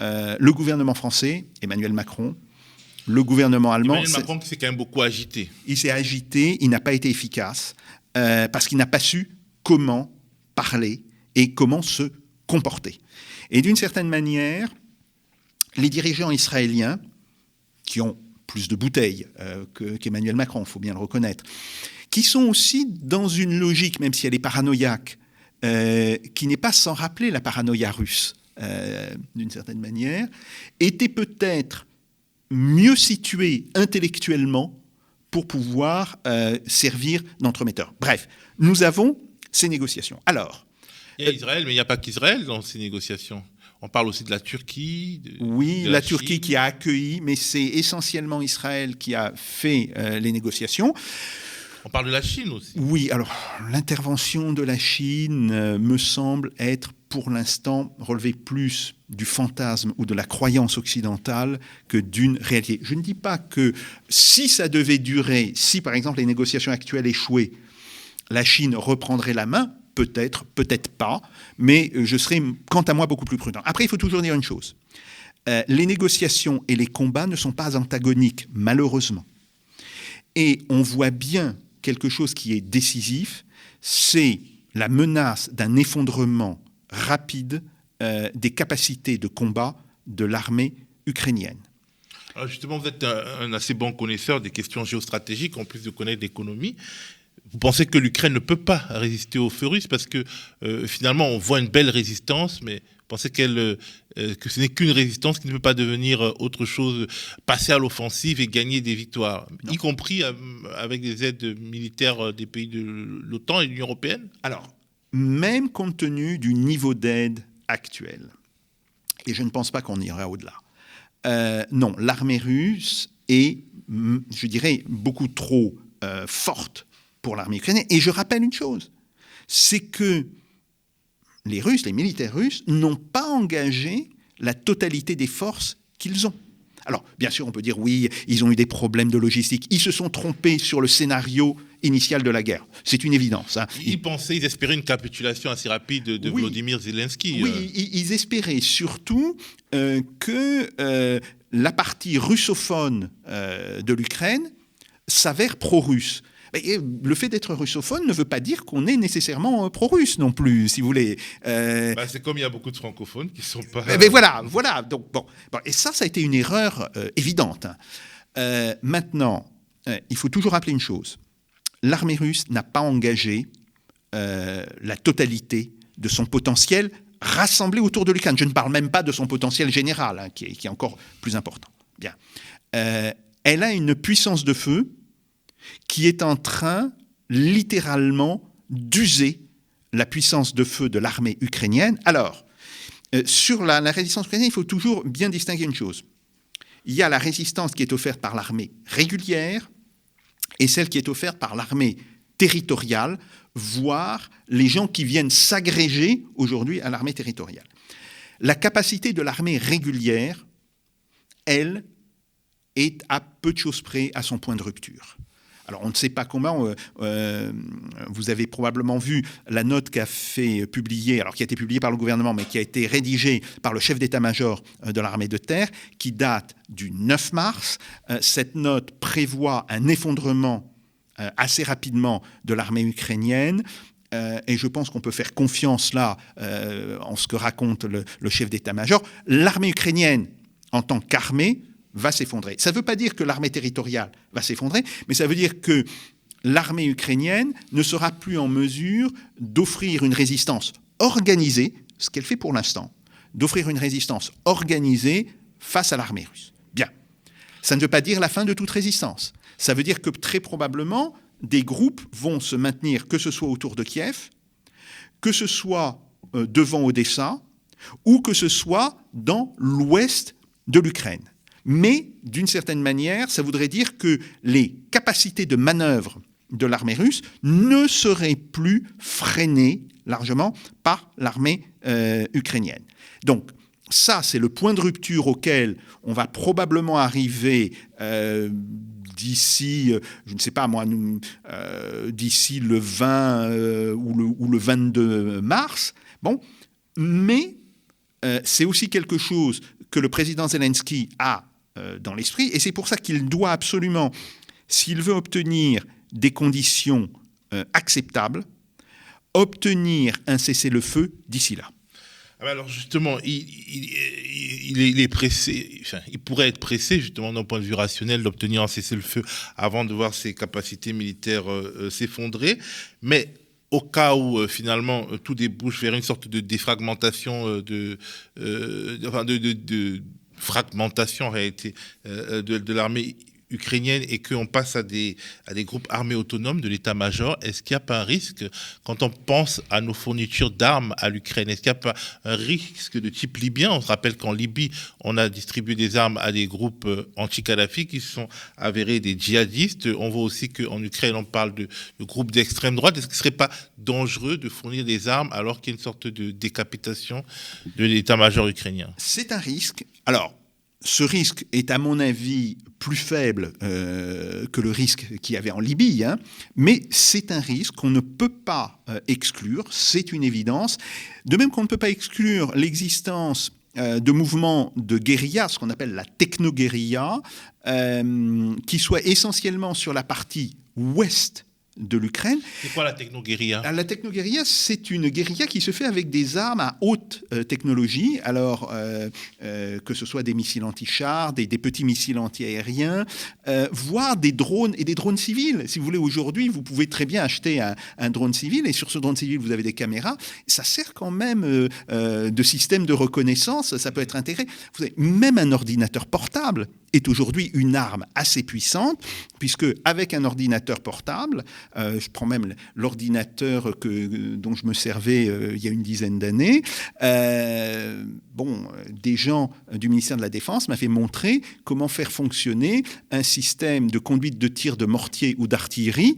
euh, le gouvernement français, Emmanuel Macron, le gouvernement allemand... Emmanuel Macron s'est quand même beaucoup agité. Il s'est agité, il n'a pas été efficace, parce qu'il n'a pas su comment parler et comment se comporter. Et d'une certaine manière, les dirigeants israéliens, qui ont plus de bouteilles euh, qu'Emmanuel qu Macron, il faut bien le reconnaître, qui sont aussi dans une logique, même si elle est paranoïaque, euh, qui n'est pas sans rappeler la paranoïa russe, euh, d'une certaine manière, étaient peut-être mieux situés intellectuellement pour pouvoir servir d'entremetteur. Bref, nous avons ces négociations. Alors, il y a Israël, mais il n'y a pas qu'Israël dans ces négociations. On parle aussi de la Turquie. De, oui, de la, la Turquie qui a accueilli, mais c'est essentiellement Israël qui a fait euh, les négociations. On parle de la Chine aussi. Oui, alors l'intervention de la Chine euh, me semble être pour l'instant relever plus du fantasme ou de la croyance occidentale que d'une réalité. Je ne dis pas que si ça devait durer, si par exemple les négociations actuelles échouaient, la Chine reprendrait la main, peut-être, peut-être pas, mais je serai, quant à moi, beaucoup plus prudent. Après, il faut toujours dire une chose. Euh, les négociations et les combats ne sont pas antagoniques, malheureusement. Et on voit bien quelque chose qui est décisif, c'est la menace d'un effondrement rapide euh, des capacités de combat de l'armée ukrainienne. Justement, vous êtes un, assez bon connaisseur des questions géostratégiques, en plus de connaître l'économie. Vous pensez que l'Ukraine ne peut pas résister aux feux russes parce que euh, finalement on voit une belle résistance, mais vous pensez qu'elle, euh, que ce n'est qu'une résistance qui ne peut pas devenir autre chose, passer à l'offensive et gagner des victoires, non. y compris euh, avec des aides militaires des pays de l'OTAN et de l'Union européenne? Alors, même compte tenu du niveau d'aide actuel, et je ne pense pas qu'on ira au-delà, euh, non, l'armée russe est, je dirais, beaucoup trop euh, forte pour l'armée ukrainienne. Et je rappelle une chose, c'est que les Russes, les militaires russes, n'ont pas engagé la totalité des forces qu'ils ont. Alors, bien sûr, on peut dire oui, ils ont eu des problèmes de logistique. Ils se sont trompés sur le scénario initial de la guerre. C'est une évidence. Hein. Ils pensaient, ils espéraient une capitulation assez rapide de, oui, Vladimir Zelensky. Oui, euh. ils, ils, espéraient surtout euh, que euh, la partie russophone de l'Ukraine s'avère pro-russe. Le fait d'être russophone ne veut pas dire qu'on est nécessairement pro-russe non plus, si vous voulez. Bah, c'est comme il y a beaucoup de francophones qui sont pas. Mais voilà, voilà. Donc bon, et ça, ça a été une erreur évidente. Hein. maintenant, il faut toujours rappeler une chose l'armée russe n'a pas engagé la totalité de son potentiel rassemblé autour de l'Ukraine. Je ne parle même pas de son potentiel général, hein, qui, est, encore plus important. Bien. Euh, elle a une puissance de feu qui est en train, littéralement, d'user la puissance de feu de l'armée ukrainienne. Alors, euh, sur la, la, résistance ukrainienne, il faut toujours bien distinguer une chose. Il y a la résistance qui est offerte par l'armée régulière et celle qui est offerte par l'armée territoriale, voire les gens qui viennent s'agréger aujourd'hui à l'armée territoriale. La capacité de l'armée régulière, elle, est à peu de choses près à son point de rupture. Alors on ne sait pas comment. Euh, euh, vous avez probablement vu la note qu'a fait publier, alors qui a été publiée par le gouvernement, mais qui a été rédigée par le chef d'état-major euh, de l'armée de terre, qui date du 9 mars. cette note prévoit un effondrement assez rapidement de l'armée ukrainienne. Et je pense qu'on peut faire confiance là en ce que raconte le, chef d'état-major. L'armée ukrainienne, en tant qu'armée, va s'effondrer. Ça ne veut pas dire que l'armée territoriale va s'effondrer, mais ça veut dire que l'armée ukrainienne ne sera plus en mesure d'offrir une résistance organisée, ce qu'elle fait pour l'instant, d'offrir une résistance organisée face à l'armée russe. Bien. Ça ne veut pas dire la fin de toute résistance. Ça veut dire que très probablement, des groupes vont se maintenir, que ce soit autour de Kiev, que ce soit euh, devant Odessa, ou que ce soit dans l'ouest de l'Ukraine. Mais, d'une certaine manière, ça voudrait dire que les capacités de manœuvre de l'armée russe ne seraient plus freinées largement par l'armée euh, ukrainienne. Donc, ça, c'est le point de rupture auquel on va probablement arriver euh, d'ici, euh, je ne sais pas moi, d'ici le 20 euh, ou, le, ou, le, 22 mars. Bon, mais c'est aussi quelque chose que le président Zelensky a dans l'esprit, et c'est pour ça qu'il doit absolument, s'il veut obtenir des conditions acceptables, obtenir un cessez-le-feu d'ici là. Ah bah alors justement, il, est, pressé, il pourrait être pressé justement d'un point de vue rationnel d'obtenir un cessez-le-feu avant de voir ses capacités militaires euh, euh, s'effondrer. Mais au cas où euh, finalement tout débouche vers une sorte de défragmentation de, fragmentation en réalité de l'armée ukrainienne et qu'on passe à des, à des groupes armés autonomes de l'état-major, est-ce qu'il n'y a pas un risque, quand on pense à nos fournitures d'armes à l'Ukraine, est-ce qu'il n'y a pas un risque de type libyen? On se rappelle qu'en Libye, on a distribué des armes à des groupes euh, anti-Kadhafi qui se sont avérés des djihadistes. On voit aussi qu'en Ukraine, on parle de, de groupes d'extrême droite. Est-ce qu'il ne serait pas dangereux de fournir des armes alors qu'il y a une sorte de décapitation de l'état-major ukrainien? C'est un risque. Alors, ce risque est, à mon avis, plus faible euh, que le risque qu'il y avait en Libye, hein. mais c'est un risque qu'on ne peut pas euh, exclure, c'est une évidence. De même qu'on ne peut pas exclure l'existence euh, de mouvements de guérilla, ce qu'on appelle la techno-guérilla, qui soit essentiellement sur la partie ouest de l'Ukraine. C'est quoi la techno-guérilla? La techno-guérilla, c'est une guérilla qui se fait avec des armes à haute euh, technologie, alors euh, euh, que ce soit des missiles anti-chars, des, petits missiles anti-aériens, voire des drones et des drones civils. Si vous voulez, aujourd'hui, vous pouvez très bien acheter un, drone civil et sur ce drone civil, vous avez des caméras. Ça sert quand même de système de reconnaissance, ça peut être intégré. Vous avez même un ordinateur portable est aujourd'hui une arme assez puissante, puisque avec un ordinateur portable, euh, je prends même l'ordinateur dont je me servais euh, il y a une dizaine d'années, euh, bon, des gens du ministère de la Défense m'avaient montré comment faire fonctionner un système de conduite de tir de mortier ou d'artillerie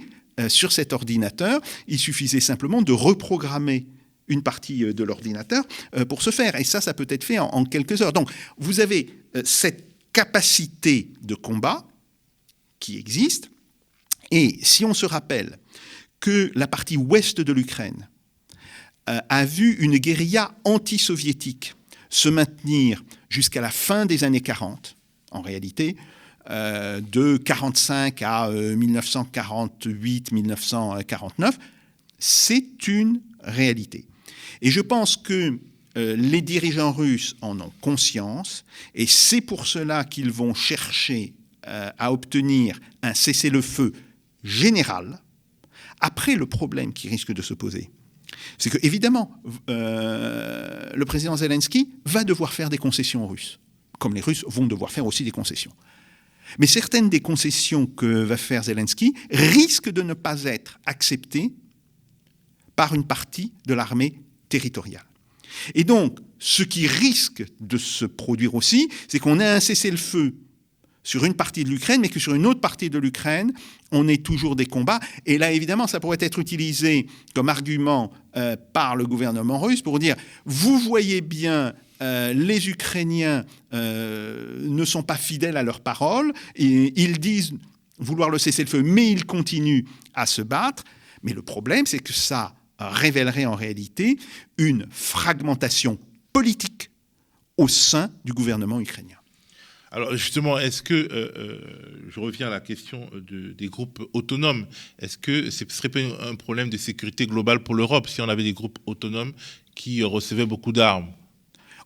sur cet ordinateur. Il suffisait simplement de reprogrammer une partie de l'ordinateur pour ce faire. Et ça, ça peut être fait en quelques heures. Donc, vous avez cette capacité de combat qui existe. Et si on se rappelle que la partie ouest de l'Ukraine euh, a vu une guérilla anti-soviétique se maintenir jusqu'à la fin des années 40, en réalité, de 1945 à 1948-1949, c'est une réalité. Et je pense que les dirigeants russes en ont conscience, et c'est pour cela qu'ils vont chercher à obtenir un cessez-le-feu général. Après, le problème qui risque de se poser, c'est que, évidemment, euh, le président Zelensky va devoir faire des concessions aux Russes, comme les Russes vont devoir faire aussi des concessions. Mais certaines des concessions que va faire Zelensky risquent de ne pas être acceptées par une partie de l'armée territoriale. Et donc, ce qui risque de se produire aussi, c'est qu'on ait un cessez-le-feu sur une partie de l'Ukraine, mais que sur une autre partie de l'Ukraine, on ait toujours des combats. Et là, évidemment, ça pourrait être utilisé comme argument euh, par le gouvernement russe pour dire, vous voyez bien, euh, les Ukrainiens euh, ne sont pas fidèles à leurs paroles, et ils disent vouloir le cesser le feu, mais ils continuent à se battre. Mais le problème, c'est que ça révélerait en réalité une fragmentation politique au sein du gouvernement ukrainien. Alors justement, est-ce que, euh, euh, je reviens à la question des groupes autonomes, est-ce que ce ne serait pas un problème de sécurité globale pour l'Europe si on avait des groupes autonomes qui recevaient beaucoup d'armes?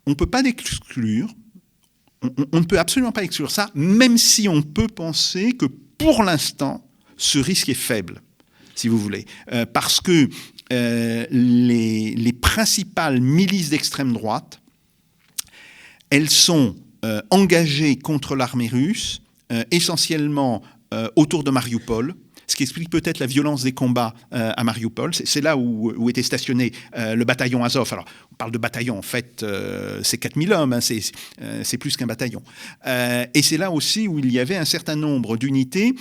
On ne peut pas l'exclure, on, ne peut absolument pas exclure ça, même si on peut penser que pour l'instant, ce risque est faible, si vous voulez, euh, parce que les, les principales milices d'extrême droite, elles sont euh, engagés contre l'armée russe, euh, essentiellement euh, autour de Mariupol, ce qui explique peut-être la violence des combats à Mariupol. C'est là où, était stationné le bataillon Azov. Alors, on parle de bataillon, en fait, c'est 4000 hommes, hein, c'est plus qu'un bataillon. et c'est là aussi où il y avait un certain nombre d'unités,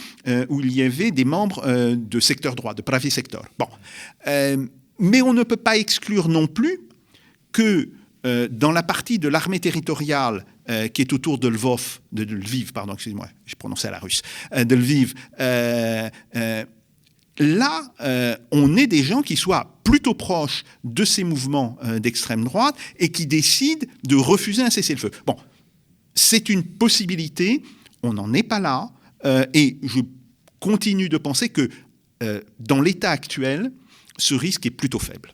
où il y avait des membres de secteur droit, de Pravi Sector. Bon. mais on ne peut pas exclure non plus que dans la partie de l'armée territoriale euh, qui est autour de Lvov, de, Lviv, pardon, excusez-moi, je prononçais à la russe, euh, de Lviv. Euh, là, on est des gens qui soient plutôt proches de ces mouvements d'extrême droite et qui décident de refuser un cessez-le-feu. Bon, c'est une possibilité, on n'en est pas là, et je continue de penser que dans l'état actuel, ce risque est plutôt faible.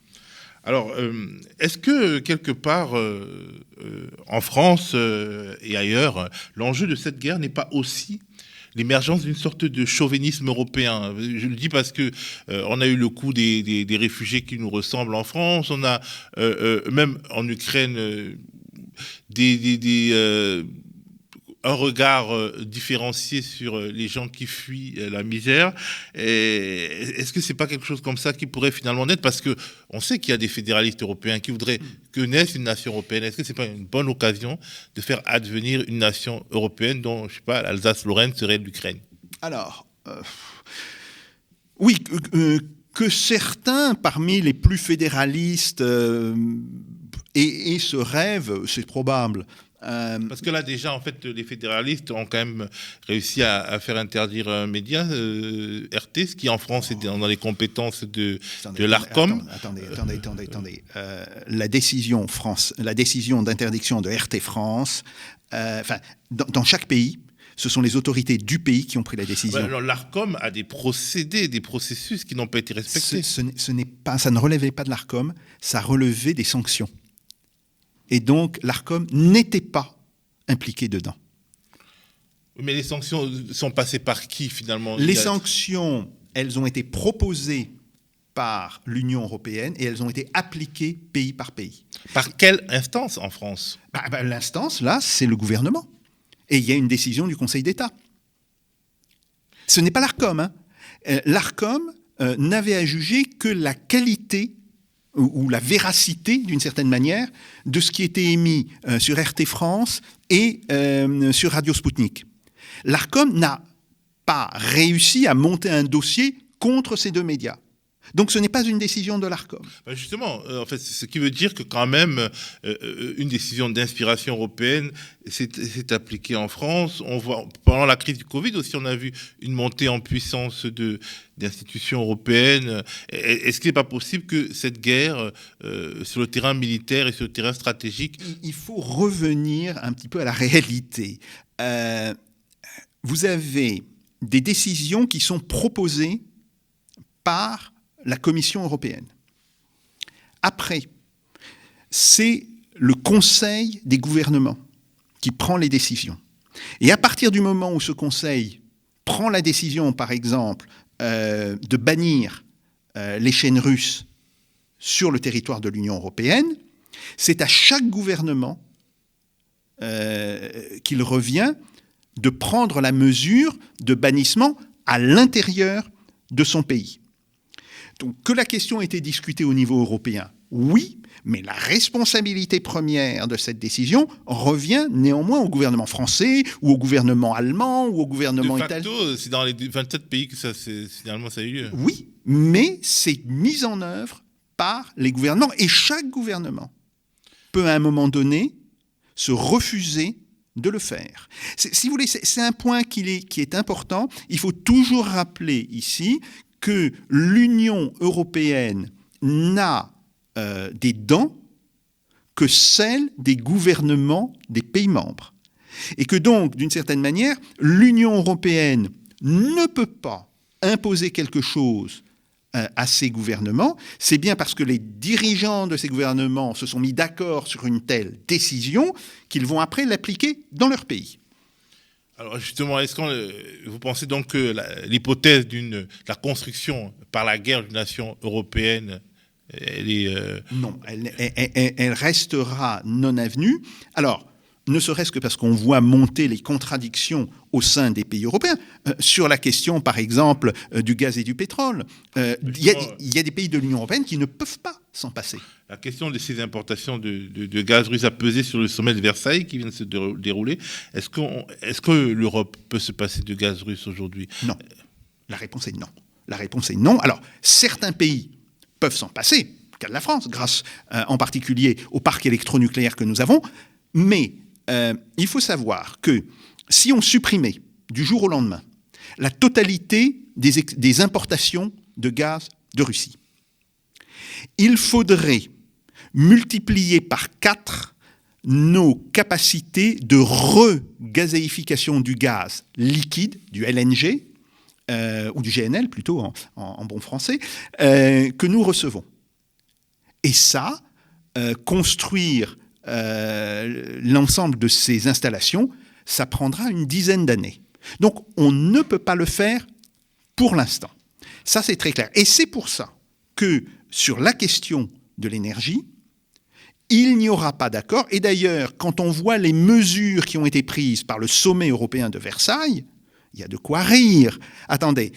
Alors, euh, est-ce que quelque part, euh, euh, en France et ailleurs, l'enjeu de cette guerre n'est pas aussi l'émergence d'une sorte de chauvinisme européen? Je le dis parce que on a eu le coup des, réfugiés qui nous ressemblent en France. On a même en Ukraine des un regard euh, différencié sur euh, les gens qui fuient euh, la misère. Est-ce que c'est pas quelque chose comme ça qui pourrait finalement naître? Parce que on sait qu'il y a des fédéralistes européens qui voudraient que naisse une nation européenne. Est-ce que c'est pas une bonne occasion de faire advenir une nation européenne dont, je sais pas, l'Alsace-Lorraine serait l'Ukraine? Alors, oui, que certains parmi les plus fédéralistes aient ce rêve, c'est probable. Euh, Parce que là, déjà, en fait, les fédéralistes ont quand même réussi à, faire interdire un média, euh, RT, ce qui en France est dans les compétences de, de l'ARCOM. Attendez, attendez, attendez, attendez. Euh, la décision, France, la décision d'interdiction de RT France, enfin, dans, chaque pays, ce sont les autorités du pays qui ont pris la décision. alors l'ARCOM a des procédés, des processus qui n'ont pas été respectés. Ce, ce n'est pas, ça ne relevait pas de l'ARCOM, ça relevait des sanctions. Et donc, l'ARCOM n'était pas impliqué dedans. Mais les sanctions sont passées par qui finalement? Les sanctions, elles ont été proposées par l'Union européenne et elles ont été appliquées pays par pays. Par quelle instance en France? Bah, bah, L'instance, là, c'est le gouvernement. Et il y a une décision du Conseil d'État. Ce n'est pas l'ARCOM. Hein. Euh, L'ARCOM euh, n'avait à juger que la qualité ou, la véracité, d'une certaine manière, de ce qui était émis euh, sur RT France et euh, sur Radio Sputnik. L'ARCOM n'a pas réussi à monter un dossier contre ces deux médias. Donc ce n'est pas une décision de l'ARCOM. Bah, justement, euh, en fait, ce qui veut dire que quand même, euh, euh, une décision d'inspiration européenne s'est appliquée en France. On voit, pendant la crise du Covid aussi, on a vu une montée en puissance de, d'institutions européennes. Est-ce qu'il n'est pas possible que cette guerre, sur le terrain militaire et sur le terrain stratégique... Il faut revenir un petit peu à la réalité. vous avez des décisions qui sont proposées par la Commission européenne. Après, c'est le Conseil des gouvernements qui prend les décisions. Et à partir du moment où ce Conseil prend la décision, par exemple, euh, de bannir euh, les chaînes russes sur le territoire de l'Union européenne, c'est à chaque gouvernement euh, qu'il revient de prendre la mesure de bannissement à l'intérieur de son pays. Donc que la question ait été discutée au niveau européen, oui, mais la responsabilité première de cette décision revient néanmoins au gouvernement français ou au gouvernement allemand ou au gouvernement italien. C'est dans les 27 pays que ça, finalement ça a eu lieu. Oui, mais c'est mis en œuvre par les gouvernements et chaque gouvernement peut à un moment donné se refuser de le faire. Si vous voulez, c'est un point qui est, qui est important. Il faut toujours rappeler ici que l'Union européenne n'a euh, des dents que celles des gouvernements des pays membres. Et que donc, d'une certaine manière, l'Union européenne ne peut pas imposer quelque chose euh, à ces gouvernements, c'est bien parce que les dirigeants de ces gouvernements se sont mis d'accord sur une telle décision qu'ils vont après l'appliquer dans leur pays. Alors justement, est-ce que vous pensez donc que l'hypothèse d'une la construction par la guerre d'une nation européenne elle est euh, non, elle, elle, restera non avenue. Alors, ne serait-ce que parce qu'on voit monter les contradictions au sein des pays européens. Euh, sur la question, par exemple, euh, du gaz et du pétrole, euh, il y, a des pays de l'Union européenne qui ne peuvent pas s'en passer. La question de ces importations de, gaz russe a pesé sur le sommet de Versailles qui vient de se dérouler. Est-ce, est que l'Europe peut se passer de gaz russe aujourd'hui? Non. La réponse est non. La réponse est non. Alors, certains pays peuvent s'en passer, cas de la France, grâce en particulier au parc électronucléaire que nous avons, mais euh, il faut savoir que si on supprimait du jour au lendemain la totalité des, importations de gaz de Russie, il faudrait multiplier par 4 nos capacités de regazéification du gaz liquide, du LNG, euh, ou du GNL plutôt en, bon français, euh, que nous recevons. Et ça, construire euh, l'ensemble de ces installations, ça prendra une dizaine d'années. Donc on ne peut pas le faire pour l'instant. Ça, c'est très clair. Et c'est pour ça que sur la question de l'énergie, il n'y aura pas d'accord. Et d'ailleurs, quand on voit les mesures qui ont été prises par le sommet européen de Versailles, il y a de quoi rire. Attendez,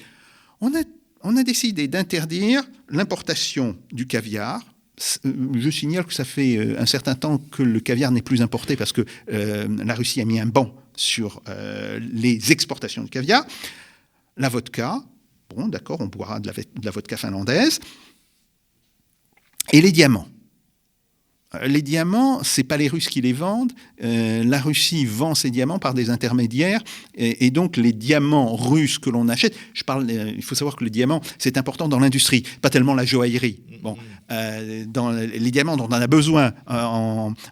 on a, décidé d'interdire l'importation du caviar, euh, je signale que ça fait euh, un certain temps que le caviar n'est plus importé parce que euh, la Russie a mis un banc sur les exportations de caviar. La vodka, bon d'accord, on boira de la, vodka finlandaise. Et les diamants. Les diamants, c'est pas les Russes qui les vendent. la Russie vend ses diamants par des intermédiaires, et, donc les diamants russes que l'on achète. Je parle. il faut savoir que le diamant, c'est important dans l'industrie, pas tellement la joaillerie. Bon, euh, dans les diamants dont on a besoin euh,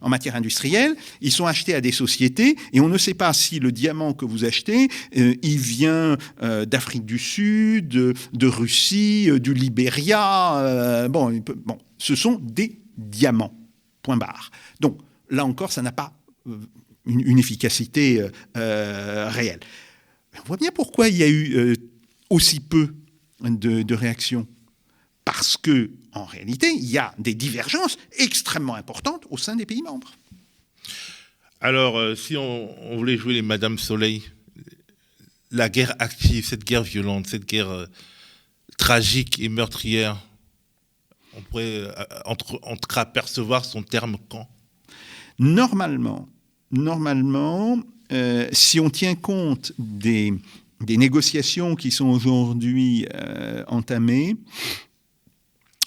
en, matière industrielle, ils sont achetés à des sociétés et on ne sait pas si le diamant que vous achetez, euh, il vient d'Afrique du Sud, de, Russie, du Libéria. bon, ce sont des diamants. Point barre. Donc là encore, ça n'a pas une, efficacité réelle. On voit bien pourquoi il y a eu aussi peu de, réactions parce que en réalité, il y a des divergences extrêmement importantes au sein des pays membres. Alors, euh, si on, voulait jouer les Madame Soleil, la guerre active, cette guerre violente, cette guerre euh, tragique et meurtrière, on pourrait euh, entre, apercevoir son terme quand? Normalement, normalement, si on tient compte des, négociations qui sont aujourd'hui entamées,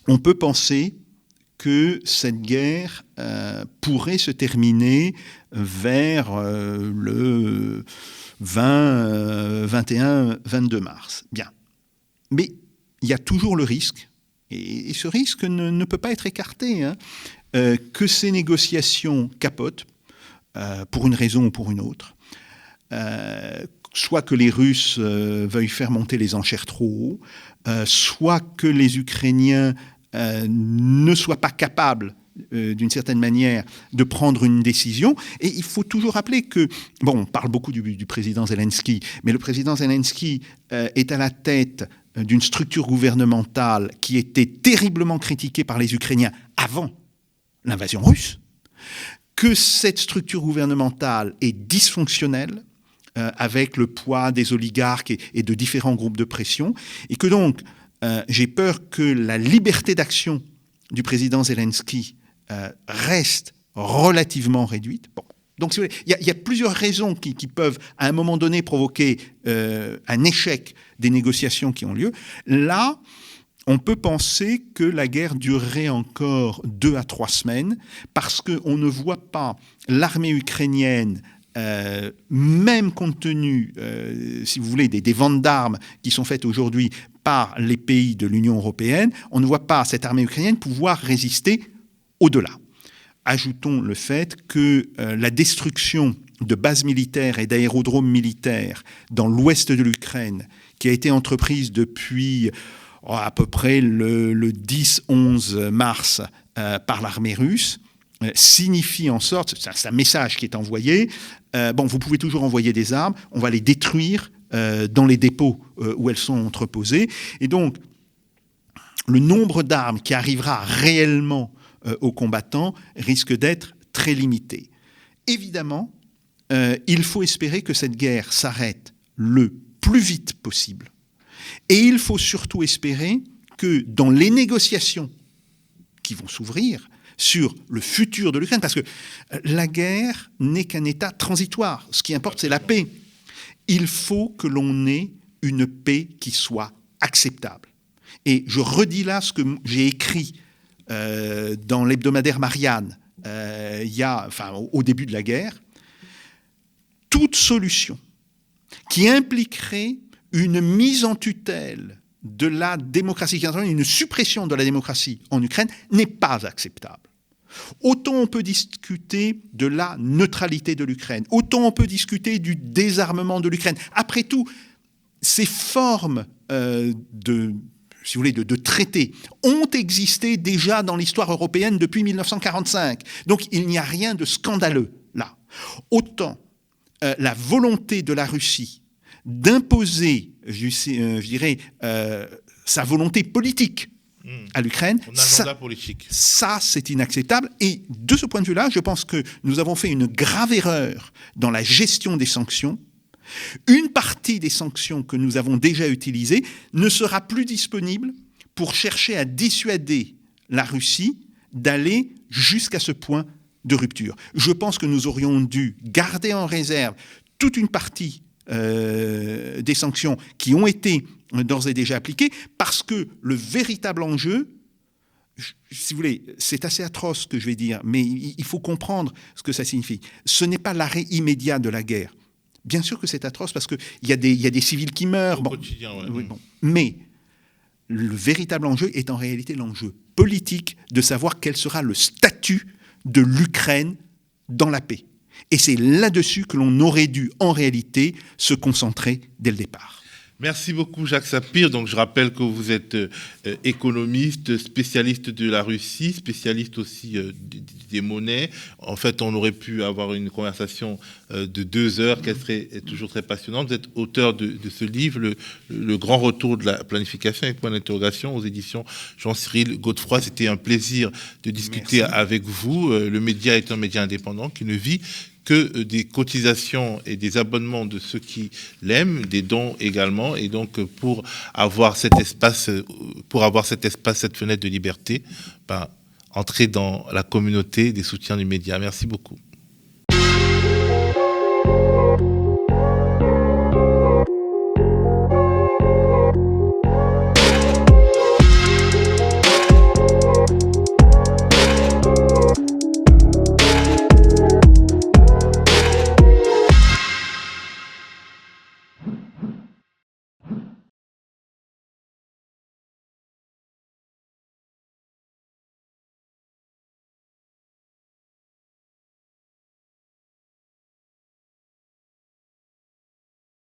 on peut penser que cette guerre euh, pourrait se terminer vers euh, le 20, 21, 22 mars. Bien. Mais il y a toujours le risque, et, ce risque ne, peut pas être écarté, hein, euh, que ces négociations capotent, pour une raison ou pour une autre, soit que les Russes veuillent faire monter les enchères trop haut, soit que les Ukrainiens ne soient pas capables d'une certaine manière, de prendre une décision. Et il faut toujours rappeler que, bon, on parle beaucoup du, président Zelensky, mais le président Zelensky est à la tête d'une structure gouvernementale qui était terriblement critiquée par les Ukrainiens avant l'invasion russe, que cette structure gouvernementale est dysfonctionnelle, euh, avec le poids des oligarques et, de différents groupes de pression, et que donc euh, j'ai peur que la liberté d'action du président Zelensky euh, reste relativement réduite. Bon. Donc il y, a plusieurs raisons qui, peuvent à un moment donné provoquer un échec des négociations qui ont lieu. Là, on peut penser que la guerre durerait encore deux à trois semaines parce qu'on ne voit pas l'armée ukrainienne euh, même compte tenu, euh, si vous voulez, des, ventes d'armes qui sont faites aujourd'hui par les pays de l'Union européenne, on ne voit pas cette armée ukrainienne pouvoir résister au-delà. Ajoutons le fait que euh, la destruction de bases militaires et d'aérodromes militaires dans l'ouest de l'Ukraine, qui a été entreprise depuis Oh, à peu près le, 10-11 mars euh, par l'armée russe, euh, signifie en sorte, c'est un message qui est envoyé, bon, vous pouvez toujours envoyer des armes, on va les détruire dans les dépôts où elles sont entreposées. Et donc, le nombre d'armes qui arrivera réellement aux combattants risque d'être très limité. Évidemment, il faut espérer que cette guerre s'arrête le plus vite possible et il faut surtout espérer que dans les négociations qui vont s'ouvrir sur le futur de l'Ukraine, parce que euh, la guerre n'est qu'un état transitoire, ce qui importe c'est la paix. Il faut que l'on ait une paix qui soit acceptable. Et je redis là ce que j'ai écrit euh, dans l'hebdomadaire Marianne euh, y a, enfin, au début de la guerre. Toute solution qui impliquerait une mise en tutelle de la démocratie, une suppression de la démocratie en Ukraine n'est pas acceptable. Autant on peut discuter de la neutralité de l'Ukraine, autant on peut discuter du désarmement de l'Ukraine. Après tout, ces formes euh, de, si vous voulez, de, traités ont existé déjà dans l'histoire européenne depuis 1945. Donc il n'y a rien de scandaleux là. Autant euh, la volonté de la Russie d'imposer, je, euh, dirais, euh, sa volonté politique à l'Ukraine. Ça c'est inacceptable. Et de ce point de vue-là, je pense que nous avons fait une grave erreur dans la gestion des sanctions. Une partie des sanctions que nous avons déjà utilisées ne sera plus disponible pour chercher à dissuader la Russie d'aller jusqu'à ce point de rupture. Je pense que nous aurions dû garder en réserve toute une partie euh, des sanctions qui ont été d'ores et déjà appliquées, parce que le véritable enjeu, si vous voulez, c'est assez atroce ce que je vais dire, mais il faut comprendre ce que ça signifie. Ce n'est pas l'arrêt immédiat de la guerre. Bien sûr que c'est atroce parce qu'il y, a des, y a des civils qui meurent. Bon, bon. Mais le véritable enjeu est en réalité l'enjeu politique de savoir quel sera le statut de l'Ukraine dans la paix. Et c'est là-dessus que l'on aurait dû, en réalité, se concentrer dès le départ. Merci beaucoup Jacques Sapir. Donc je rappelle que vous êtes euh, économiste, spécialiste de la Russie, spécialiste aussi euh, des, monnaies. En fait, on aurait pu avoir une conversation euh, de deux heures qui serait toujours très passionnante. Vous êtes auteur de, ce livre, le, grand retour de la planification avec point d'interrogation aux éditions Jean-Cyril Godefroy. C'était un plaisir de discuter avec vous. Le média est un média indépendant qui ne vit que euh, des cotisations et des abonnements de ceux qui l'aiment, des dons également. Et donc, euh, pour avoir cet espace, euh, pour avoir cet espace, cette fenêtre de liberté, ben, entrer dans la communauté des soutiens du média. Merci beaucoup.